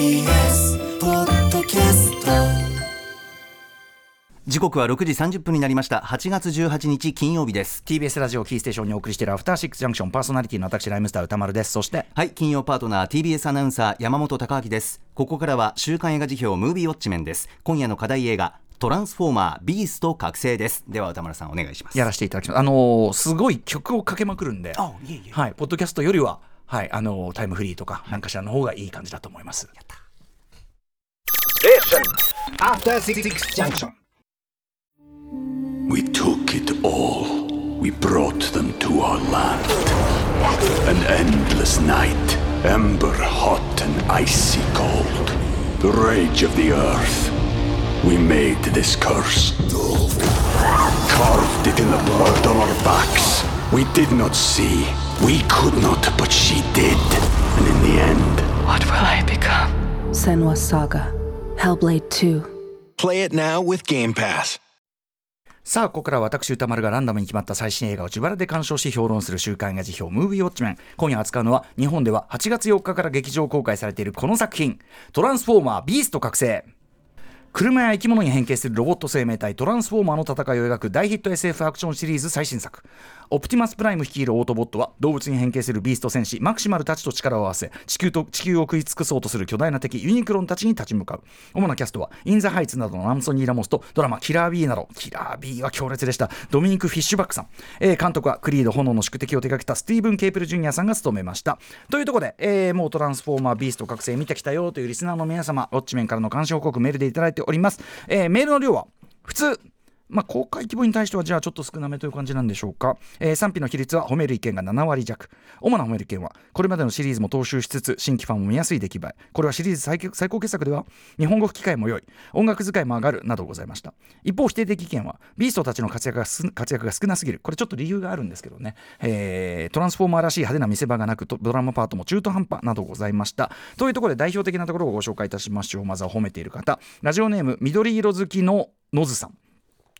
TBS ポッドキャスト。時刻は6時30分になりました。8月18日金曜日です。TBS ラジオキーステーションにお送りしているアフターシックスジャンクションパーソナリティの私ライムスター歌丸です。そしてはい金曜パートナー TBS アナウンサー山本貴明です。ここからは週刊映画辞表ムービーウォッチメンです。今夜の課題映画トランスフォーマービースト覚醒です。では歌丸さんお願いします。やらせていただきます。あのーすごい曲をかけまくるんで。あいえいえ。はいポッドキャストよりははいあのータイムフリーとかなんかしらの方がいい感じだと思います、After Six Junction. we took it all. We brought them to our land. An endless night, ember hot and icy cold. The rage of the earth. We made this curse. Carved it in the blood on our backs. We did not see. We could not, but she did. And in the end, What will I become? Senwa Saga. Hellblade 2. Play it now with Game Pass. さあここからは私歌丸がランダムに決まった最新映画を自腹で鑑賞し評論する週刊映画辞表ムービーウォッチメン今夜扱うのは日本では8月4日から劇場公開されているこの作品トランスフォーマービースト覚醒車や生き物に変形するロボット生命体トランスフォーマーの戦いを描く大ヒット SF アクションシリーズ最新作オプティマスプライム率いるオートボットは動物に変形するビースト戦士マクシマルたちと力を合わせ地球と地球を食い尽くそうとする巨大な敵ユニクロンたちに立ち向かう。主なキャストはインザハイツなどのアンソニー・ラモスとドラマキラー B など。キラー B は強烈でした。ドミニク・フィッシュバックさん、えー監督はクリード炎の宿敵を手掛けたスティーブン・ケープル・ジュニアさんが務めました。というところで、えーもうトランスフォーマービースト覚醒見てきたよというリスナーの皆様ウォッチメンからの監視報告メールでいただいております、えーメールの量は普通まあ、公開規模に対してはじゃあちょっと少なめという感じなんでしょうか、えー賛否の比率は褒める意見が7割弱。主な褒める意見はこれまでのシリーズも踏襲しつつ新規ファンも見やすい出来栄え。これはシリーズ最最高傑作では日本語吹き替えも良い。音楽使いも上がるなどございました。一方否定的意見はビーストたちの活躍が活躍が少なすぎる。これちょっと理由があるんですけどね、えートランスフォーマーらしい派手な見せ場がなくドラマパートも中途半端などございました。というところで代表的なところをご紹介いたしましょう。まずは褒めている方。ラジオネーム緑色好きのノズさん。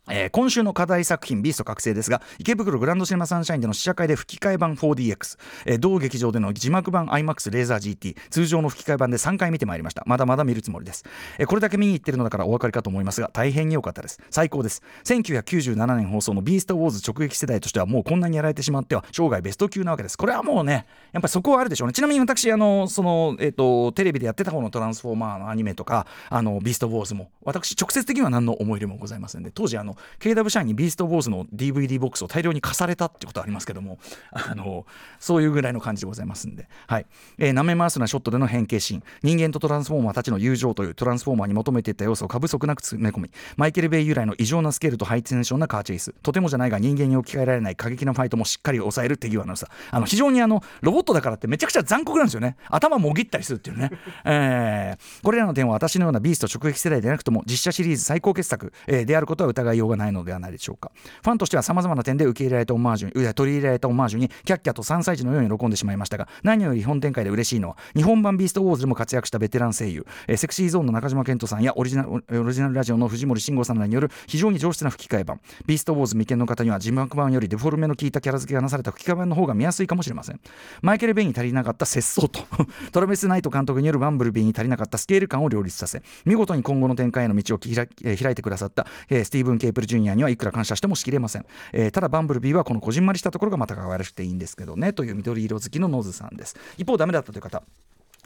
えー今週の課題作品「ビースト覚醒」ですが池袋グランドシネマサンシャインでの試写会で吹き替え版 4DX、えー同劇場での字幕版 iMAX レーザー GT 通常の吹き替え版で3回見てまいりました。まだまだ見るつもりです、えーこれだけ見に行ってるのだからお分かりかと思いますが大変に良かったです。最高です。1997年放送の「ビーストウォーズ」直撃世代としてはもうこんなにやられてしまっては生涯ベスト級なわけです。これはもうねやっぱりそこはあるでしょうね。ちなみに私あのその、えー、とテレビでやってた方のトランスフォーマーのアニメとかあのビーストウォーズも私直接的には何の思い入れもございませんで当時あの KW 社員にビーストウォーズの DVD ボックスを大量に貸されたってことありますけどもあのそういうぐらいの感じでございますんで。はい、えー、舐め回すなショットでの変形シーン人間とトランスフォーマーたちの友情というトランスフォーマーに求めていた要素を過不足なく詰め込みマイケル・ベイ由来の異常なスケールとハイテンションなカーチェイス。とてもじゃないが人間に置き換えられない過激なファイトもしっかり抑える手際の良さあの非常にあのロボットだからってめちゃくちゃ残酷なんですよね。頭もぎったりするっていうね、えーこれらの点は私のようなビースト直撃世代でなくとも実写シリーズ最高傑作、えーであることは疑いようがないのではないでしょうか。ファンとしてはさまざまな点で受け入れられたオマージュに取り入れられたオマージュにキャッキャと3歳児のように喜んでしまいましたが何より本展開で嬉しいのは日本版ビーストウォーズでも活躍したベテラン声優、えーセクシーゾーンの中島健人さんやオリジナルオリジナルラジオの藤森慎吾さんらによる非常に上質な吹き替え版。ビーストウォーズ未見の方には字幕版よりデフォルメの効いたキャラ付けがなされた吹き替え版の方が見やすいかもしれません。マイケル・ベイに足りなかった節操と トラベス・ナイト監督によるバンブルビーに足りなかったスケール感を両立させ見事に今後の展開への道を開えー開いてくださった、えースティーブン・ケープル・ジュニアにはいくら感謝してもしきれません、えーただバンブルビーはこのこじんまりしたところがまた可愛らしくていいんですけどね。という緑色好きのノズさんです。一方ダメだったという方。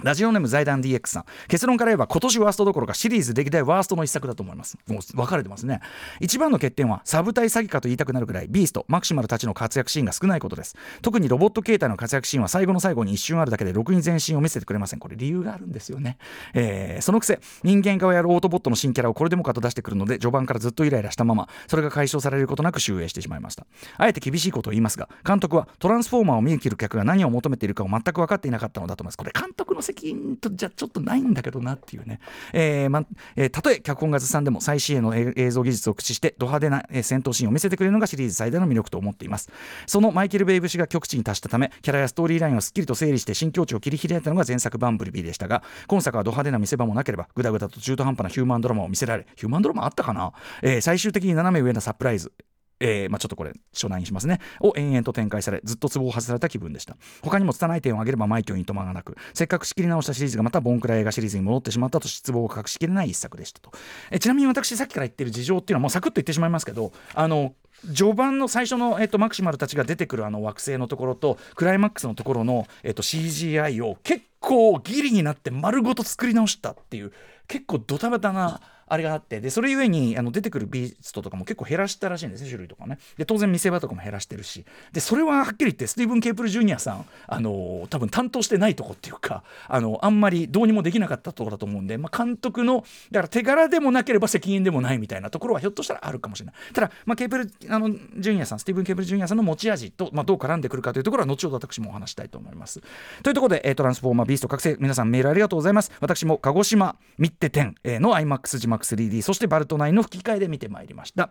ラジオネーム財団 DX さん。結論から言えば今年ワーストどころかシリーズ歴代ワーストの一作だと思います。もう分かれてますね。一番の欠点はサブ隊詐欺かと言いたくなるくらいビーストマクシマルたちの活躍シーンが少ないことです。特にロボット形態の活躍シーンは最後の最後に一瞬あるだけでろくに全身を見せてくれません。これ理由があるんですよね、えーそのくせ人間側やるオートボットの新キャラをこれでもかと出してくるので序盤からずっとイライラしたままそれが解消されることなく終映してしまいました。あえて厳しいことを言いますが監督はトランスフォーマーを見に来る客が何を求めているかを全く分かっていなかったのだと思います。これ監督の責任とじゃちょっとないんだけどなっていうね、えーまえーたとえ脚本がずさんでも最新鋭の映像技術を駆使してド派手なえ戦闘シーンを見せてくれるのがシリーズ最大の魅力と思っています。そのマイケル・ベイブ氏が極地に達したためキャラやストーリーラインをすっきりと整理して新境地を切り開いたのが前作バンブルビーでしたが今作はド派手な見せ場もなければグダグダと中途半端なヒューマンドラマを見せられヒューマンドラマあったかな、えー最終的に斜め上なサプライズ。えーまあ、ちょっとこれ初段にしますね。を延々と展開されずっとツボを外された気分でした。他にも拙い点を挙げれば枚挙にとまがなくせっかく仕切り直したシリーズがまたボンクラ映画シリーズに戻ってしまったと失望を隠しきれない一作でしたと、えーちなみに私さっきから言ってる事情っていうのはもうサクッと言ってしまいますけどあの序盤の最初の、えっと、マクシマルたちが出てくるあの惑星のところとクライマックスのところの、えっと、CGI を結構ギリになって丸ごと作り直したっていう結構ドタバタなあれがあってでそれゆえにあの出てくるビーストとかも結構減らしたらしいんですね種類とかね。で当然見せ場とかも減らしてるし。でそれははっきり言ってスティーブン・ケープル・ジュニアさんあの多分担当してないとこっていうかあのあんまりどうにもできなかったところだと思うんで、まあ、監督のだから手柄でもなければ責任でもないみたいなところはひょっとしたらあるかもしれない。ただ、まあ、ケープルあのジュニアさんスティーブン・ケープル・ジュニアさんの持ち味と、まあ、どう絡んでくるかというところは後ほど私もお話したいと思います。というところで、えートランスフォーマービースト覚醒皆さんメールありがとうございます。私も鹿児島ミッテ10えーの iMAX 字幕 3D そしてバルト9の吹き替えで見てまいりました。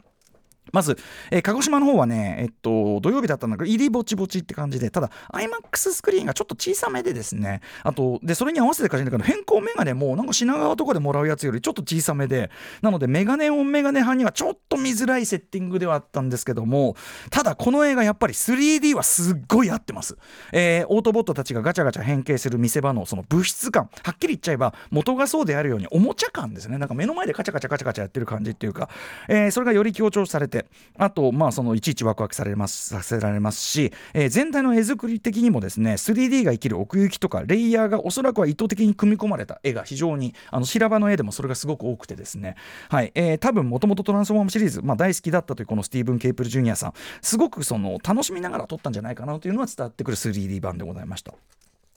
まず、えー鹿児島の方はね、えっと、土曜日だったんだけど、入りぼちぼちって感じで、ただ、IMAX スクリーンがちょっと小さめでですね、あと、で、それに合わせてかじんだけど、変更メガネも、なんか品川とかでもらうやつよりちょっと小さめで、なので、メガネオンメガネ派にはちょっと見づらいセッティングではあったんですけども、ただ、この映画、やっぱり 3D はすっごい合ってます。えーオートボットたちがガチャガチャ変形する見せ場のその物質感、はっきり言っちゃえば、元がそうであるように、おもちゃ感ですね。なんか目の前でカチャカチャカチャカチャやってる感じっていうか、えーそれがより強調されて、あと、まあ、そのいちいちワクワクされますさせられますし、えー全体の絵作り的にもですね 3D が生きる奥行きとかレイヤーがおそらくは意図的に組み込まれた絵が非常にあの平場の絵でもそれがすごく多くてですねはい、えー多分もともとトランスフォームシリーズ、まあ、大好きだったというこのスティーブン・ケープル・ジュニアさんすごくその楽しみながら撮ったんじゃないかなというのは伝わってくる 3D 版でございました。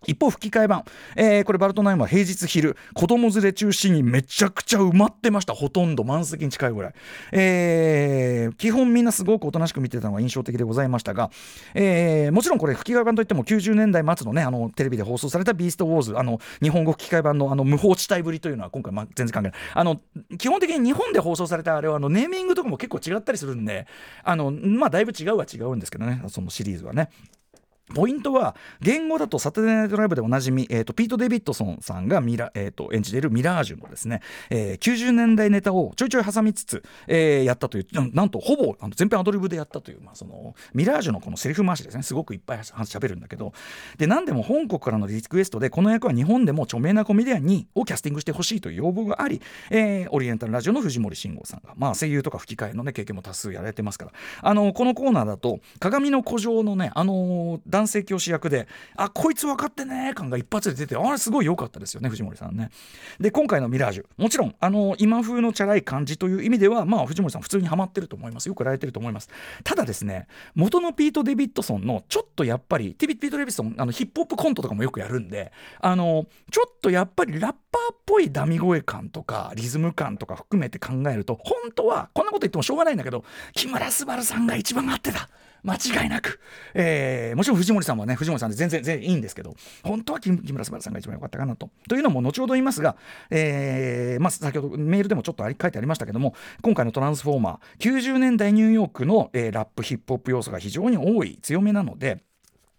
一方吹き替え版、えーこれバルトナインは平日昼。子供連れ中心にめちゃくちゃ埋まってました。ほとんど満席に近いぐらい、えー基本みんなすごくおとなしく見てたのが印象的でございましたが、えーもちろんこれ吹き替え版といっても90年代末のねあのテレビで放送された「ビーストウォーズ」あの日本語吹き替え版のあの無法地帯ぶりというのは今回、ま、全然関係ない。あの基本的に日本で放送されたあれはあのネーミングとかも結構違ったりするんであのまあだいぶ違うは違うんですけどね。そのシリーズはね。ポイントは言語だとサタデーナイトライブでおなじみ、えー、とピート・デビッドソンさんがミラ、えー、と演じているミラージュのですね、えー90年代ネタをちょいちょい挟みつつ、えーやったというななんとほぼあの全編アドリブでやったという、まあ、そのミラージュのこのセリフ回しですね。すごくいっぱいしゃべるんだけど。で何でも本国からのリクエストでこの役は日本でも著名なコメディアンにをキャスティングしてほしいという要望があり、えーオリエンタルラジオの藤森慎吾さんが、まあ、声優とか吹き替えの、ね、経験も多数やられてますから。あのこのコーナーだと鏡の古城のね、あの男性教師役であこいつ分かってね感が一発で出てあれすごい良かったですよね藤森さんね。で今回のミラージュもちろん、あの今風のチャラい感じという意味では、まあ、藤森さん普通にハマってると思いますよくやられてると思います。ただですね元のピート・デビッドソンのちょっとやっぱりティピート・デビッドソンあのヒップホップコントとかもよくやるんであのちょっとやっぱりラッパーっぽいダミ声感とかリズム感とか含めて考えると本当はこんなこと言ってもしょうがないんだけど木村昴さんが一番合ってた間違いなく、えーもちろん藤森さんはね藤森さんで全然全然いいんですけど本当は木木村昴さんが一番良かったかなと。というのも後ほど言いますが、えーまあ、先ほどメールでもちょっとあり書いてありましたけども今回の「トランスフォーマー」90年代ニューヨークの、えーラップヒップホップ要素が非常に多い強めなので。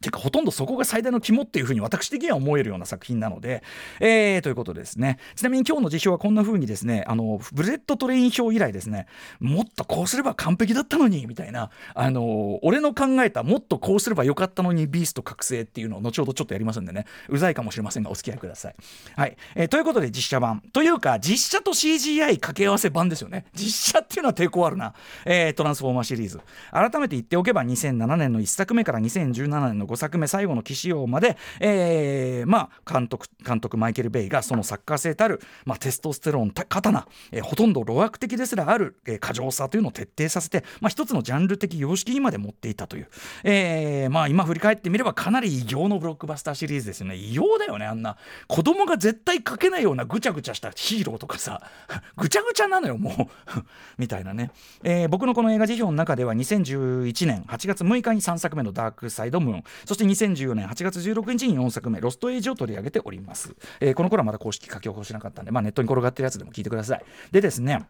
てかほとんどそこが最大の肝っていうふうに私的には思えるような作品なので、えー、ということですね。ちなみに今日の時評はこんな風にですねあのブレットトレイン評以来ですねもっとこうすれば完璧だったのにみたいなあの俺の考えたもっとこうすればよかったのにビースト覚醒っていうのを後ほどちょっとやりますんでねうざいかもしれませんがお付き合いください。はい。えーということで実写版。というか実写と CGI 掛け合わせ版ですよね。実写っていうのは抵抗あるな、えートランスフォーマーシリーズ。改めて言っておけば2007年の1作目から2017年の5作目最後の騎士王まで、えーまあ、監督監督マイケル・ベイがそのサッカー性たる、まあ、テストステロン刀、えーほとんど路悪的ですらある、えー過剰さというのを徹底させて、まあ、一つのジャンル的様式にまで持っていたという、えーまあ、今振り返ってみればかなり異形のブロックバスターシリーズですよね。異様だよねあんな。子供が絶対描けないようなぐちゃぐちゃしたヒーローとかさ。ぐちゃぐちゃなのよもう。みたいなね、えー僕のこの映画辞表の中では2011年8月6日に3作目の「ダークサイド・ムーン」そして2014年8月16日に4作目「ロストエイジ」を取り上げております、えーこの頃はまだ公式書き起こしなかったんで、まあ、ネットに転がってるやつでも聞いてください。でですね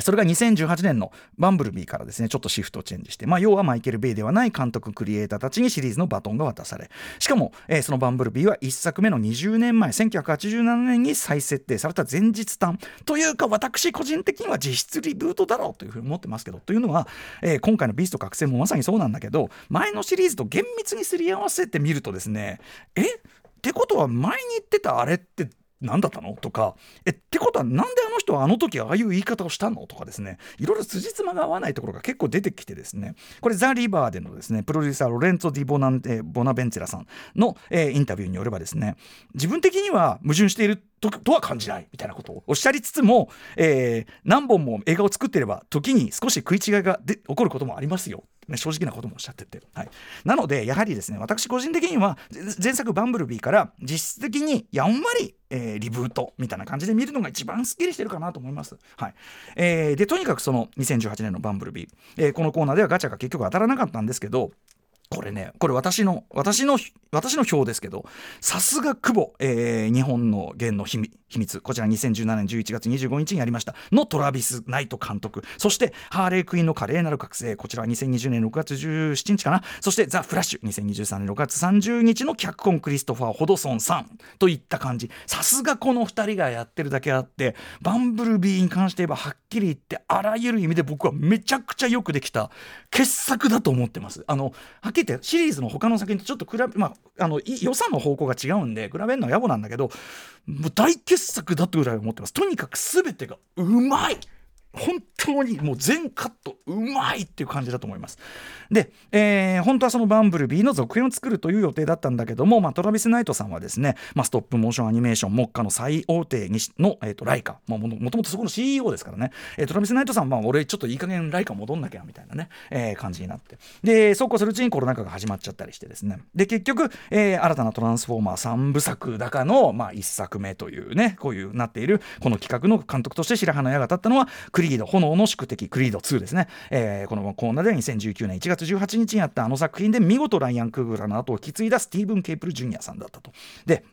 それが2018年のバンブルビーからですねちょっとシフトチェンジして、まあ、要はマイケル・ベイではない監督クリエイターたちにシリーズのバトンが渡され。しかも、えーそのバンブルビーは1作目の20年前1987年に再設定された前日短というか私個人的には実質リブートだろうというふうに思ってますけどというのは、えー今回のビースト覚醒もまさにそうなんだけど前のシリーズと厳密にすり合わせてみるとですねえ？ってことは前に言ってたあれって何だったの？とかえってことはなんであの人はあの時ああいう言い方をしたの？とかですね。いろいろ辻褄が合わないところが結構出てきてですね。これザ・リバーでのですねプロデューサーロレンツォ・ディボナボナベンツェラさんの、えーインタビューによればですね自分的には矛盾しているととは感じないみたいなことをおっしゃりつつも、えー何本も映画を作っていれば時に少し食い違いがで起こることもありますよ。ね、正直なこともおっしゃってて、はい、なのでやはりですね私個人的には前作「バンブルビー」から実質的にやんわり、えーリブートみたいな感じで見るのが一番すっきりしてるかなと思います、はい。えーでとにかくその2018年の「バンブルビー」えーこのコーナーではガチャが結局当たらなかったんですけどこれね、これ私の、私の、私の表ですけど、さすが久保、えー日本の弦の秘密、秘密。こちら2017年11月25日にやりました、のトラビス・ナイト監督、そしてハーレー・クイーンの華麗なる覚醒、こちらは2020年6月17日かな、そしてザ・フラッシュ、2023年6月30日の脚本クリストファー・ホドソンさん。といった感じ、さすがこの2人がやってるだけあって、バンブルビーに関して言えばはっきり言って、あらゆる意味で僕はめちゃくちゃよくできた傑作だと思ってます。あのはっきり言ってシリーズの他の作品とちょっと比べ、まあ、あのい予算の方向が違うんで比べるのは野暮なんだけどもう大傑傑作だってぐらい思ってます。とにかく全てがうまい。本当にもう全カットうまいっていう感じだと思います。で、えー本当はそのバンブルビーの続編を作るという予定だったんだけども、まあ、トラビス・ナイトさんはですね、まあ、ストップモーションアニメーション目下の最大手にしの、えー、とライカ、まあ、もともともとそこの CEO ですからね、えートラビス・ナイトさんは、まあ、俺ちょっといい加減ライカ戻んなきゃみたいなね、えー感じになって。でそうこうするうちにコロナ禍が始まっちゃったりしてですね。で結局、えー新たなトランスフォーマー3部作だかの、まあ、1作目というねこういうなっているこの企画の監督として白羽の矢が立ったのはクリード炎の宿敵クリード2ですね、えーこのコーナーでは2019年1月18日にあったあの作品で見事ライアン・クーグラの後を引き継いだスティーブン・ケープル・ジュニアさんだったと。で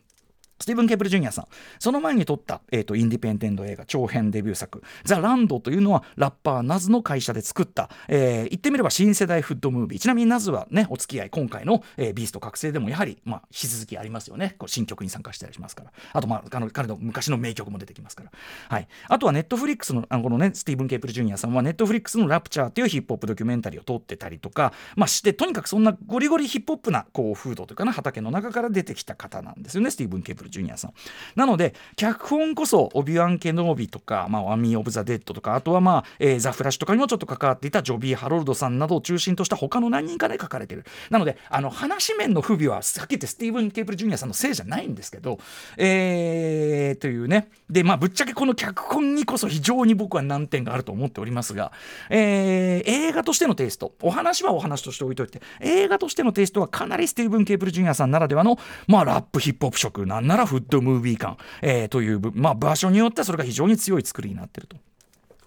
スティーブン・ケープル・ジュニアさん、その前に撮った、えー、とインディペンデント映画長編デビュー作「ザ・ランド」というのはラッパーナズの会社で作った、えー言ってみれば新世代フッドムービー。ちなみにナズはねお付き合い今回の、えービースト覚醒でもやはり、まあ、引き続きありますよね。こう新曲に参加したりしますから。あと、まあ、あの彼の昔の名曲も出てきますから、はい、あとはネットフリックスのあのこのねスティーブン・ケープル・ジュニアさんはネットフリックスの「ラプチャー」というヒップホップドキュメンタリーを撮ってたりとか、まあ、してとにかくそんなゴリゴリヒップホップなこう風土というかな畑の中から出てきた方なんですよねスティーブン・ケープル・ジュニアさん。なので脚本こそオビワン・ケノービとか、まあ、アミー・オブ・ザ・デッドとかあとは、まあえーザ・フラッシュとかにもちょっと関わっていたジョビー・ハロルドさんなどを中心とした他の何人かで書かれてる。なのであの話面の不備ははっき言ってスティーブン・ケープル・ジュニアさんのせいじゃないんですけど、えーというね。でまあぶっちゃけこの脚本にこそ非常に僕は難点があると思っておりますが、えー映画としてのテイスト。お話はお話として置いといて映画としてのテイストはかなりスティーブン・ケープル・ジュニアさんならではの、まあ、ラップヒップホップ色なんならフッドムービー感、えーという、まあ、場所によってはそれが非常に強い作りになっていると。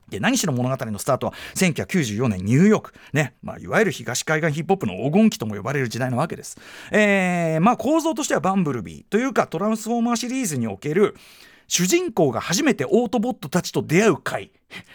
で何しろ物語のスタートは1994年ニューヨーク、ねまあ、いわゆる東海岸ヒップホップの黄金期とも呼ばれる時代なわけです。えーまあ、構造としてはバンブルビーというかトランスフォーマーシリーズにおける主人公が初めてオートボットたちと出会う回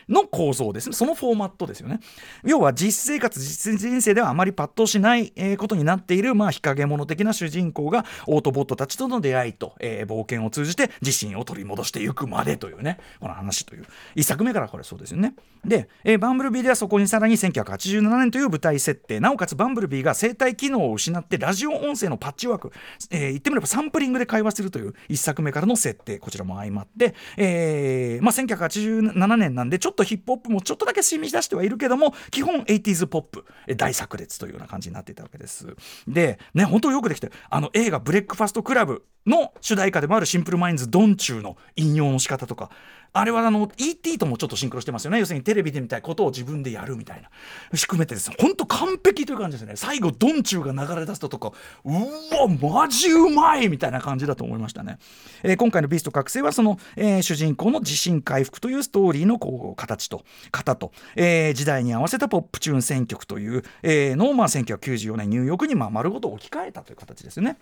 の構造ですね。そのフォーマットですよね。要は実生活実人生ではあまりパッとしない、ことになっている、まあ、日陰者的な主人公がオートボットたちとの出会いと、えー冒険を通じて自身を取り戻していくまでというねこの話という。一作目からこれそうですよね。で、えーバンブルビーではそこにさらに1987年という舞台設定。なおかつバンブルビーが生体機能を失ってラジオ音声のパッチワーク、えー言ってみればサンプリングで会話するという一作目からの設定。こちらも相まって、えーまあ、1987年なんでちょっとヒップホップもちょっとだけ染み出してはいるけども基本 80s ポップ大炸裂というような感じになっていたわけです。でね本当よくできてあの映画「ブレックファストクラブ」の主題歌でもあるシンプルマインズドンチューの引用の仕方とかあれはあの ET ともちょっとシンクロしてますよね。要するにテレビで見たいことを自分でやるみたいな。含めてです。本当完璧という感じですね。最後ドンチューが流れ出すととかうわマジうまいみたいな感じだと思いましたね、えー今回の「ビースト覚醒」はその、えー主人公の自信回復というストーリーの構形と型と、えー時代に合わせたポップチューン選曲という、えーのをまあ1994年ニューヨークにまあ丸ごと置き換えたという形ですよね。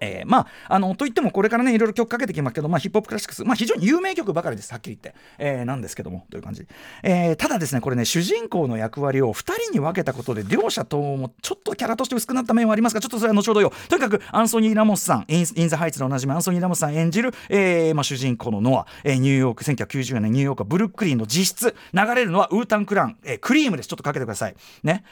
えーまあ、あのといってもこれからねいろいろ曲かけてきますけど、まあ、ヒップホップクラシックス、まあ、非常に有名曲ばかりです。はっきり言って、えーなんですけどもという感じ、えーただですねこれね主人公の役割を2人に分けたことで両者ともちょっとキャラとして薄くなった面はありますがちょっとそれは後ほどよ。とにかくアンソニー・ラモスさんインイン・ザ・ハイツのおなじみアンソニー・ラモスさん演じる、えーまあ、主人公のノア、えーニューヨーク1990年ニューヨークはブルックリンの実質流れるのはウータン・クラン、えークリームです。ちょっとかけてください。ね。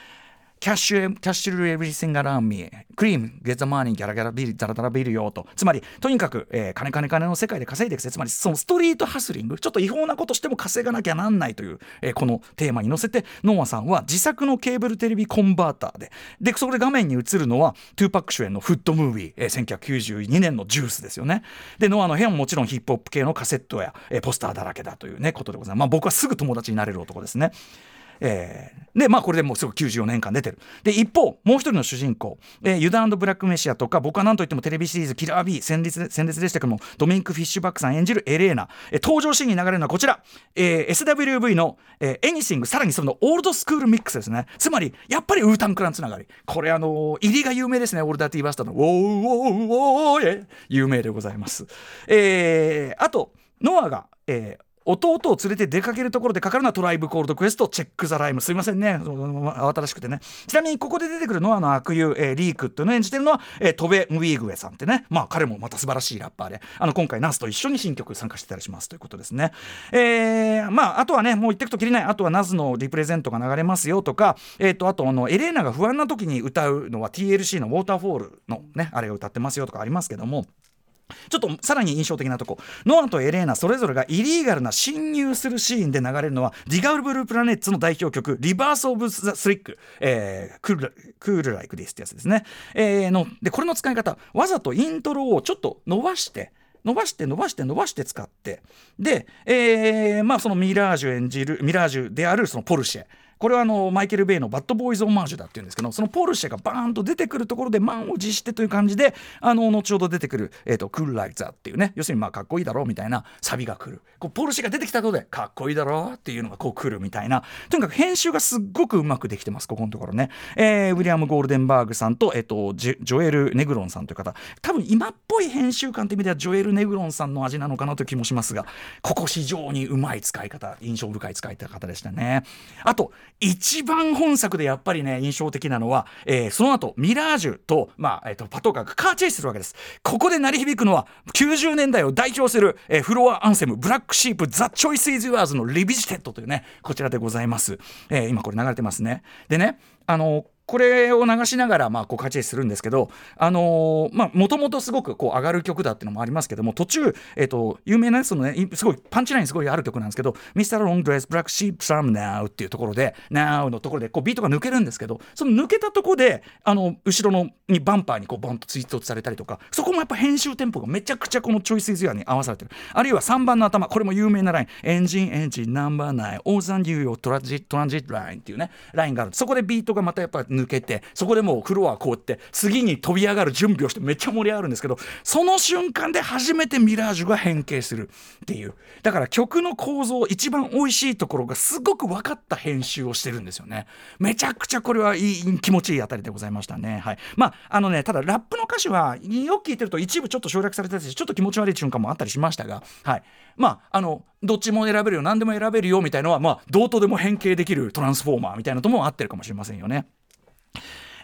キャッシュ、キャッシュルエブリシンガラーミー、クリーム、ゲッザマーニー、ギャラギャラビル、ダラダラビルよと。つまり、とにかく、えー金金金の世界で稼いでいくぜ。つまり、そのストリートハスリング、ちょっと違法なことしても稼がなきゃなんないという、えーこのテーマに乗せて、ノアさんは自作のケーブルテレビコンバーターで、で、そこで画面に映るのは、トゥーパック主演のフットムービー、えー1992年のジュースですよね。で、ノアの部屋ももちろんヒップホップ系のカセットや、えーポスターだらけだというね、ことでございます。まあ、僕はすぐ友達になれる男ですね。えーでまあこれでもうすぐ94年間出てる。で一方もう一人の主人公、えーユダブラックメシアとか僕は何といってもテレビシリーズ「キラー B」戦列で戦列でしたけどもドミニク・フィッシュバックさん演じるエレーナ、えー登場シーンに流れるのはこちら、えー SWV の、えー、エニシングさらにそのオールドスクールミックスですね。つまりやっぱりウータンクランつながり。これあのー入りが有名ですねオールダーティーバスターの「ウォーウォーウォー有名でございますえーあとノアが、えー弟を連れて出かけるところでかかるのはトライブコールドクエストチェック・ザ・ライム。すいませんね。慌ただしくてね。ちなみにここで出てくるノアの悪友、えーリークっていうのを演じてるのは、えートベ・ムィーグエさんってね。まあ彼もまた素晴らしいラッパーで。あの今回ナスと一緒に新曲参加してたりしますということですね。えーまああとはねもう言ってくときりない。あとはナズのリプレゼントが流れますよとかえっ、とあとあのエレーナが不安な時に歌うのは TLC のウォーターフォールのねあれを歌ってますよとかありますけども。ちょっとさらに印象的なとこ。ノアとエレーナそれぞれがイリーガルな侵入するシーンで流れるのはディガルブループラネッツの代表曲「リバース・オブ・ザ・スリック」えー、クール「クール・ライク・ディス」ってやつですね、えーのでこれの使い方わざとイントロをちょっと伸ばして伸ばして伸ばして伸ばして使ってで、えーまあそのミラージュ演じるミラージュであるそのポルシェ。これはあのマイケル・ベイのバッドボーイズ・オマージュだっていうんですけどそのポルシェがバーンと出てくるところで満を持してという感じであの後ほど出てくる「えー、とクール・ライザー」っていうね要するにまあかっこいいだろうみたいなサビが来る。こうポルシェが出てきたところでかっこいいだろうっていうのがこう来るみたいな。とにかく編集がすっごくうまくできてますここのところね、えーウィリアム・ゴールデンバーグさんと,、えー、とジジョエル・ネグロンさんという方。多分今っぽい編集感という意味ではジョエル・ネグロンさんの味なのかなという気もしますがここ非常にうまい使い方印象深い使い方でしたね。あと一番本作でやっぱりね印象的なのは、えーその後ミラージュと,、まあえー、とパトカーがカーチェイスするわけです。ここで鳴り響くのは90年代を代表する、えーフロアアンセムブラックシープザ・チョイス・イズ・ユアーズのリビジテッドというねこちらでございます、えー今これ流れてますね。でねあのこれを流しながら、まあ、こう、カチェイスするんですけど、あのーまあ、もともとすごく、こう、上がる曲だっていうのもありますけども、途中、えっ、と、有名なやつのね、すごい、パンチラインすごいある曲なんですけど、Mr. Long Dress Black Sheep Some Now っていうところで、Now のところで、こう、ビートが抜けるんですけど、その抜けたとこで、あの、後ろの、にバンパーにこう、ボンとツイートされたりとか、そこもやっぱ編集テンポがめちゃくちゃこのチョイスイズヤに合わされてる。あるいは3番の頭、これも有名なライン、エンジン、エンジン、ナンバーナイン、オーザンデューヨートランジット、トランジットラインっていうね、ラインがある。そこでビートがまたやっぱ抜けて、そこでもうフロアこうやって、次に飛び上がる準備をしてめっちゃ盛り上がるんですけど、その瞬間で初めてミラージュが変形するっていう。だから曲の構造、一番美味しいところがすごく分かった編集をしてるんですよね。めちゃくちゃこれはいい、気持ちいいあたりでございましたね。はい。まあ、あのね、ただラップの歌詞は、よく聞いてると一部ちょっと省略されてたし、ちょっと気持ち悪い瞬間もあったりしましたが、はい。まあ、あの、どっちも選べるよ、何でも選べるよみたいなのは、まあ、どうとでも変形できるトランスフォーマーみたいなとも合ってるかもしれませんよね。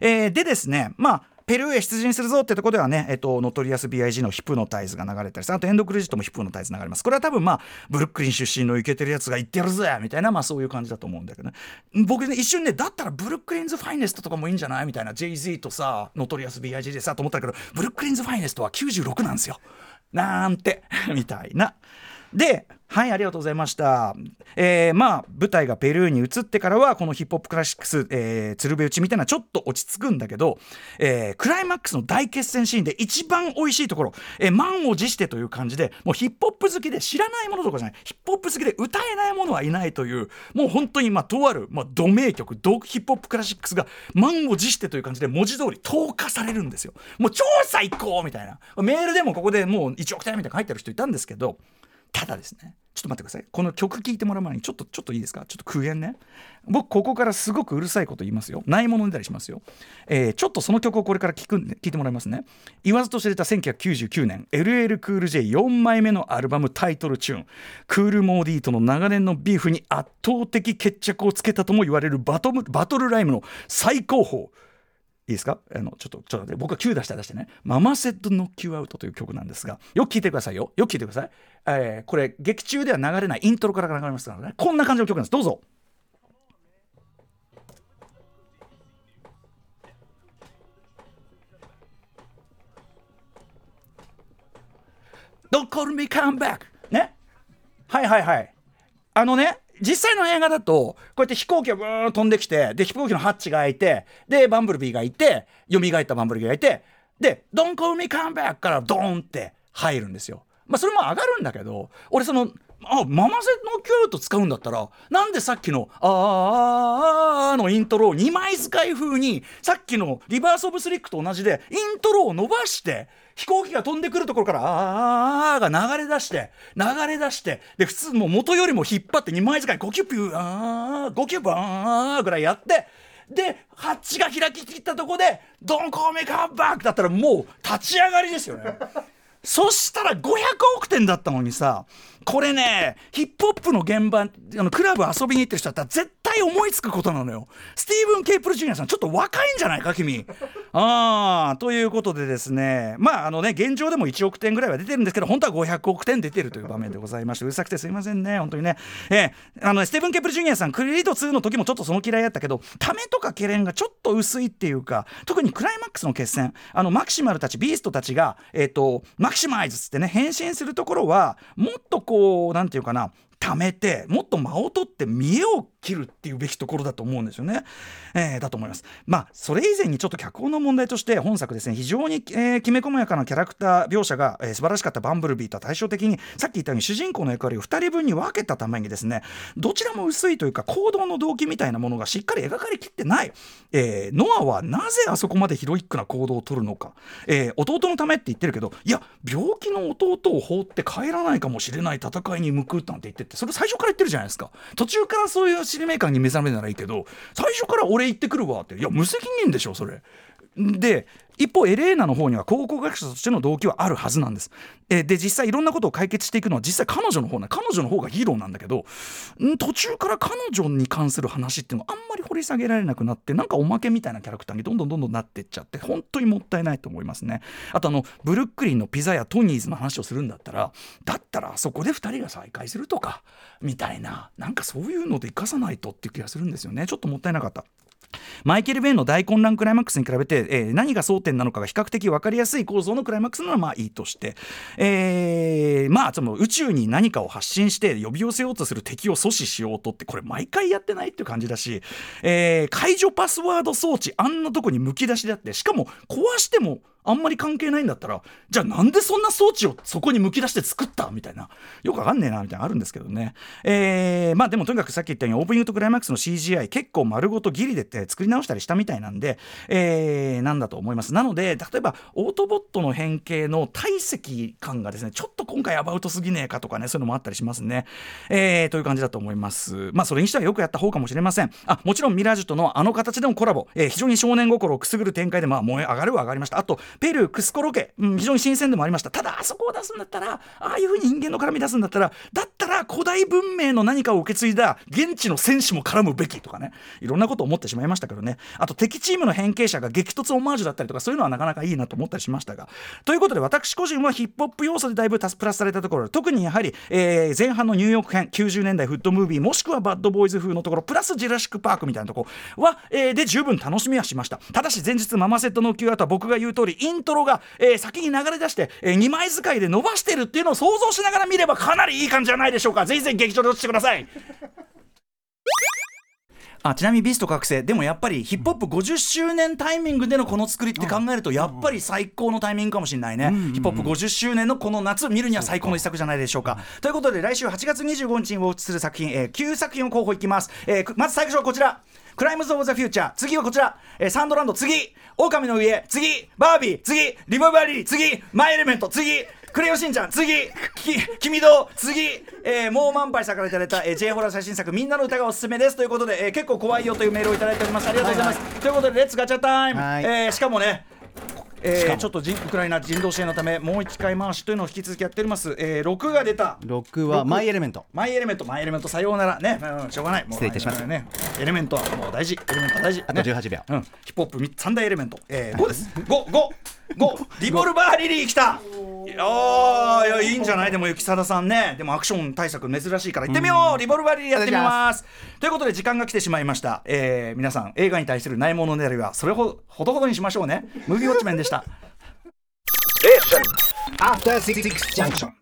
えーでですね、まあ、ペルーへ出陣するぞってとこではね、えっと、ノトリアス BIG のヒプノタイズが流れたりさあとエンドクレジットもヒプノタイズ流れます。これは多分まあ、ブルックリン出身のイケてるやつが言ってやるぜみたいな、まあそういう感じだと思うんだけどね。僕ね、一瞬ね、だったらブルックリンズファイネストとかもいいんじゃないみたいな、JZ とさ、ノトリアス BIG でさ、と思ったけど、ブルックリンズファイネストは96なんですよ。なんて、みたいな。で、はい、ありがとうございました。えーまあ、舞台がペルーに移ってからは、このヒップホップクラシックス、えー、鶴瓶打ちみたいなちょっと落ち着くんだけど、えークライマックスの大決戦シーンで一番美味しいところ、えー満を持してという感じで、もうヒップホップ好きで知らないものとかじゃない、ヒップホップ好きで歌えないものはいないという、もう本当に、まあ、とある、まあ、ド名曲、ドヒップホップクラシックスが満を持してという感じで文字通り投下されるんですよ。もう超最高みたいな。メールでもここでもう1億点みたいな書いてある人いたんですけど、ただですねちょっと待ってください。この曲聴いてもらう前にちょっとちょっといいですか？ちょっと苦言ね。僕ここからすごくうるさいこと言いますよ。ないもの出たりしますよ、えーちょっとその曲をこれから聞くんで聞いてもらいますね。言わずと知れた1999年 LL クール J4 枚目のアルバムタイトルチューン。クールモーディーとの長年のビーフに圧倒的決着をつけたとも言われるバトムバトルライムの最高峰。いいですか？あのちょっとちょっと待って僕が9出した出してね「ママセッドノッキューアウト」という曲なんですがよく聞いてくださいよ。よく聞いてください、えーこれ劇中では流れないイントロから流れますからね。こんな感じの曲なんです。どうぞ。Don't call me come back ね？はいはいはい。あのね実際の映画だとこうやって飛行機がブーン飛んできてで飛行機のハッチが開いてでバンブルビーがいて蘇ったバンブルビーがいてで「Don't call me come back」からドーンって入るんですよ。まあそれも上がるんだけど俺そのあママセのキュート使うんだったらなんでさっきの「あーあーあー」のイントロを2枚使い風にさっきのリバース・オブ・スリックと同じでイントロを伸ばして飛行機が飛んでくるところから「あーあー」が流れ出して流れ出してで普通もう元よりも引っ張って2枚使い5キュッピューあー5キュッピューあーぐらいやってでハッチが開ききったとこで「ドンコーメカーバック」だったらもう立ち上がりですよね。そしたら500億点だったのにさこれねヒップホップの現場あのクラブ遊びに行ってる人だったら絶対思いつくことなのよ。スティーブン・ケイプル・ジュニアさんちょっと若いんじゃないか君。ああということでですね。まああのね現状でも1億点ぐらいは出てるんですけど本当は500億点出てるという場面でございましてうるさくてすいませんね本当にね。えーあのスティーブン・ケイプル・ジュニアさんクリリート2の時もちょっとその嫌いやったけどためとか懸念がちょっと薄いっていうか特にクライマックスの決戦。あのマキシマルたちビーストたちがえっ、とマキシマイズっつってね変身するところはもっとこうなんていうかな貯めてもっと間を取って見栄を切るっていうべきところだと思うんですよね。えーだと思います。まあそれ以前にちょっと脚本の問題として本作ですね非常に、えーきめ細やかなキャラクター描写が、えー素晴らしかったバンブルビーとは対照的にさっき言ったように主人公の役割を2人分に分けたためにですねどちらも薄いというか行動の動機みたいなものがしっかり描かれきってない、えーノアはなぜあそこまでヒロイックな行動を取るのか、えー弟のためって言ってるけどいや病気の弟を放って帰らないかもしれない戦いに向くなんて言ってってそれ最初から言ってるじゃないですか途中からそういう使命感に目覚めるならいいけど最初から俺行ってくるわっていや無責任でしょそれ。で一方エレーナの方には考古学者としての動機はあるはずなんです。えで実際いろんなことを解決していくのは実際彼女の方な彼女の方がヒーローなんだけど途中から彼女に関する話っていうのはあんまり掘り下げられなくなってなんかおまけみたいなキャラクターにどんどんどんどんなってっちゃって本当にもったいないと思いますね。あとあのブルックリンのピザやトニーズの話をするんだったらだったらあそこで2人が再会するとかみたいななんかそういうので生かさないとっていう気がするんですよねちょっともったいなかった。マイケル・ベンの大混乱クライマックスに比べて、えー何が争点なのかが比較的分かりやすい構造のクライマックスならまあいいとして、えーまあその宇宙に何かを発信して呼び寄せようとする敵を阻止しようとってこれ毎回やってないっていう感じだし、えー解除パスワード装置あんなとこにむき出しであってしかも壊してもあんまり関係ないんだったらじゃあなんでそんな装置をそこにむき出して作ったみたいな。よくわかんねえなみたいなあるんですけどね。えーまあでもとにかくさっき言ったようにオープニングとクライマックスの CGI 結構丸ごとギリでって作り直したりしたみたいなんで、えーなんだと思います。なので例えばオートボットの変形の体積感がですねちょっと今回アバウトすぎねえかとかねそういうのもあったりしますね、えーという感じだと思います。まあそれにしてはよくやった方かもしれません。あもちろんミラージュとのあの形でのコラボ、えー非常に少年心をくすぐる展開でまあ燃え上がるは上がりました。あとペルークスコロケ、うん、非常に新鮮でもありました。ただあそこを出すんだったらああいうふうに人間の絡み出すんだったらだっら古代文明の何かを受け継いだ現地の戦士も絡むべきとかね。いろんなことを思ってしまいましたけどね。あと敵チームの変形者が激突オマージュだったりとかそういうのはなかなかいいなと思ったりしましたが。ということで私個人はヒップホップ要素でだいぶプラスされたところ特にやはり、えー前半のニューヨーク編90年代フットムービーもしくはバッドボーイズ風のところプラスジュラシック・パークみたいなところは、えーで十分楽しみはしました。ただし前日ママセットの Q アートは僕が言う通りイントロが、えー先に流れ出して、え2枚使いで伸ばしてるっていうのを想像しながら見ればかなりいい感じじゃないでしょうか？ぜひぜひ劇場で落ちてください。あちなみにビースト覚醒。でもやっぱりヒップホップ50周年タイミングでのこの作りって考えるとやっぱり最高のタイミングかもしれないね、ヒップホップ50周年のこの夏見るには最高の一作じゃないでしょうか。ということで来週8月25日に放出する作品、えー9作品を候補いきます、えーくまず最初はこちら。クライムズ・オブ・ザ・フューチャー。次はこちら、えーサンドランド。次。狼の家次。バービー。次。リボバリー。次。マイ・エレメント。次。クレヨンしんちゃん。次。き君と次、えー、もう満杯さんからいただいた、えー、J ホラー最新作みんなの歌がおすすめです。ということで、えー、結構怖いよというメールをいただいております。ありがとうございます、ということでレッツガチャタイム、はい。えーしかもねえー、ちょっと人ウクライナ人道支援のためもう一回回しというのを引き続きやっております、えー、6が出た。6はマイエレメント。マイエレメント。マイエレメントさようなら。ね、うん、しょうがない。もう失礼いたしましたね。エレメントはもう大事。エレメントは大事。あと18秒。うん、ヒップホップ三大エレメント、えー、5です。55 5リボルバーリリーきた。あーいやいいんじゃない？でも雪貞さんね。でもアクション対策珍しいから行ってみよう、リボルバーリリーやってみます。ということで時間が来てしまいました、えー、皆さん映画に対するないものねだりはそれほどほどほどにしましょうね。ムービーウォッチメンでした。After Six Junction.